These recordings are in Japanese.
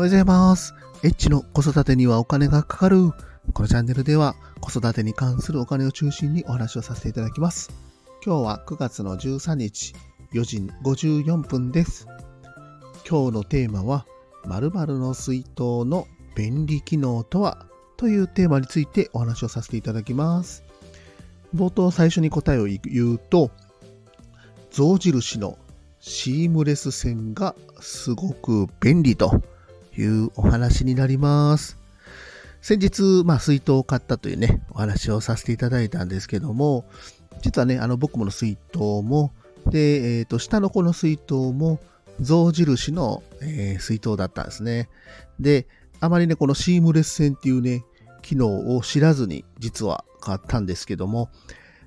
おはようございます。エッチの子育てにはお金がかかる。このチャンネルでは子育てに関するお金を中心にお話をさせていただきます。今日は9月の13日4時54分です。今日のテーマは〇〇の水筒の便利機能とは？というテーマについてお話をさせていただきます。冒頭最初に答えを言うと、象印のシームレス線がすごく便利というお話になります。先日、まあ、水筒を買ったというね、お話をさせていただいたんですけども、実はね、あの僕もの水筒も、で、えっ、と、下の子の水筒も、象印の、えー水筒だったんですね。で、あまりね、このシームレス線っていうね、機能を知らずに実は買ったんですけども、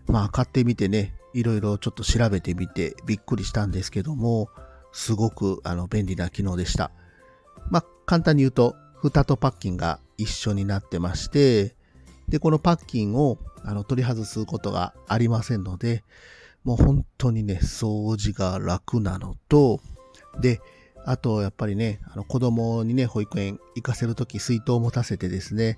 まあ買ってみてね、いろいろちょっと調べてみてびっくりしたんですけども、すごくあの便利な機能でした。まあ簡単に言うと、蓋とパッキンが一緒になってまして、で、このパッキンをあの取り外すことがありませんので、もう本当にね、掃除が楽なのと、で、あと、やっぱりね、あの子供にね、保育園行かせるとき水筒を持たせてですね、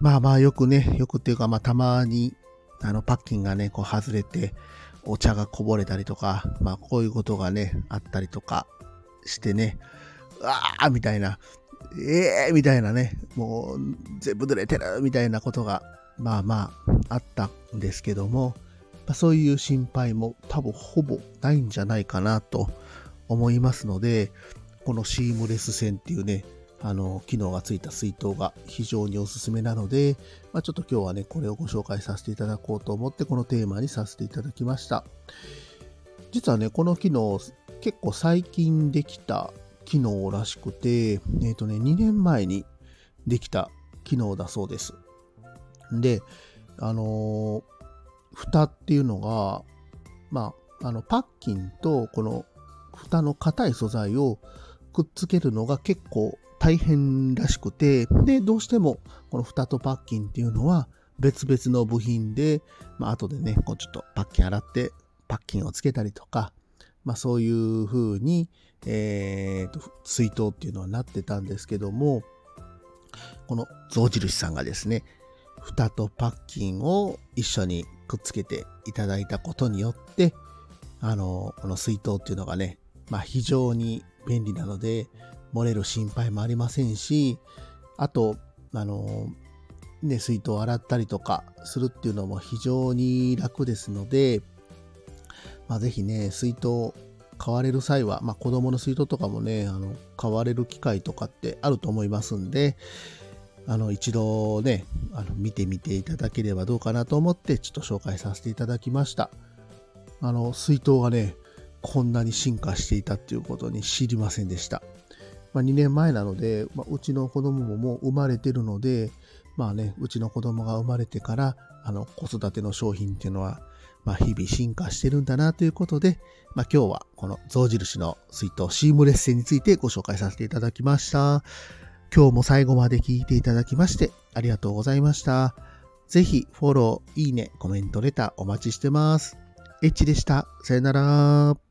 まあまあよくね、よくっていうか、まあたまに、あのパッキンがね、こう外れて、お茶がこぼれたりとか、まあこういうことがね、あったりとかしてね、うわーみたいな、ええー、みたいなね、もう全部濡れてるみたいなことが、まあまああったんですけども、まあ、そういう心配も多分ほぼないんじゃないかなと思いますので、このシームレス線っていうね、あの、機能がついた水筒が非常におすすめなので、まあ、ちょっと今日はね、これをご紹介させていただこうと思って、このテーマにさせていただきました。実はね、この機能、結構最近できた機能らしくて、えっ、ー、とね、2年前にできた機能だそうです。で、あのー、蓋っていうのが、まあ、あの、パッキンとこの蓋の硬い素材をくっつけるのが結構大変らしくて、で、どうしてもこの蓋とパッキンっていうのは別々の部品で、まあ後でね、こうちょっとパッキン洗ってパッキンをつけたりとか、まあそういう風に、えー、と、水筒っていうのはなってたんですけども、この象印さんがですね、蓋とパッキンを一緒にくっつけていただいたことによって、あの、この水筒っていうのがね、まあ非常に便利なので、漏れる心配もありませんし、あと、あの、ね、水筒を洗ったりとかするっていうのも非常に楽ですので、まあぜひね、水筒買われる際は、まあ子供の水筒とかもね、あの、買われる機会とかってあると思いますんで、あの、一度ね、あの、見てみていただければどうかなと思って、ちょっと紹介させていただきました。あの、水筒がね、こんなに進化していたっていうことに知りませんでした。まあ、2年前なので、まあ、うちの子供ももう生まれてるので、まあね、うちの子供が生まれてから、あの、子育ての商品っていうのは、まあ、日々進化してるんだなということで、まあ、今日はこの象印の水筒シームレッセンについてご紹介させていただきました。今日も最後まで聞いていただきましてありがとうございました。ぜひフォロー、いいね、コメント、レターお待ちしてます。エッチでした。さよなら。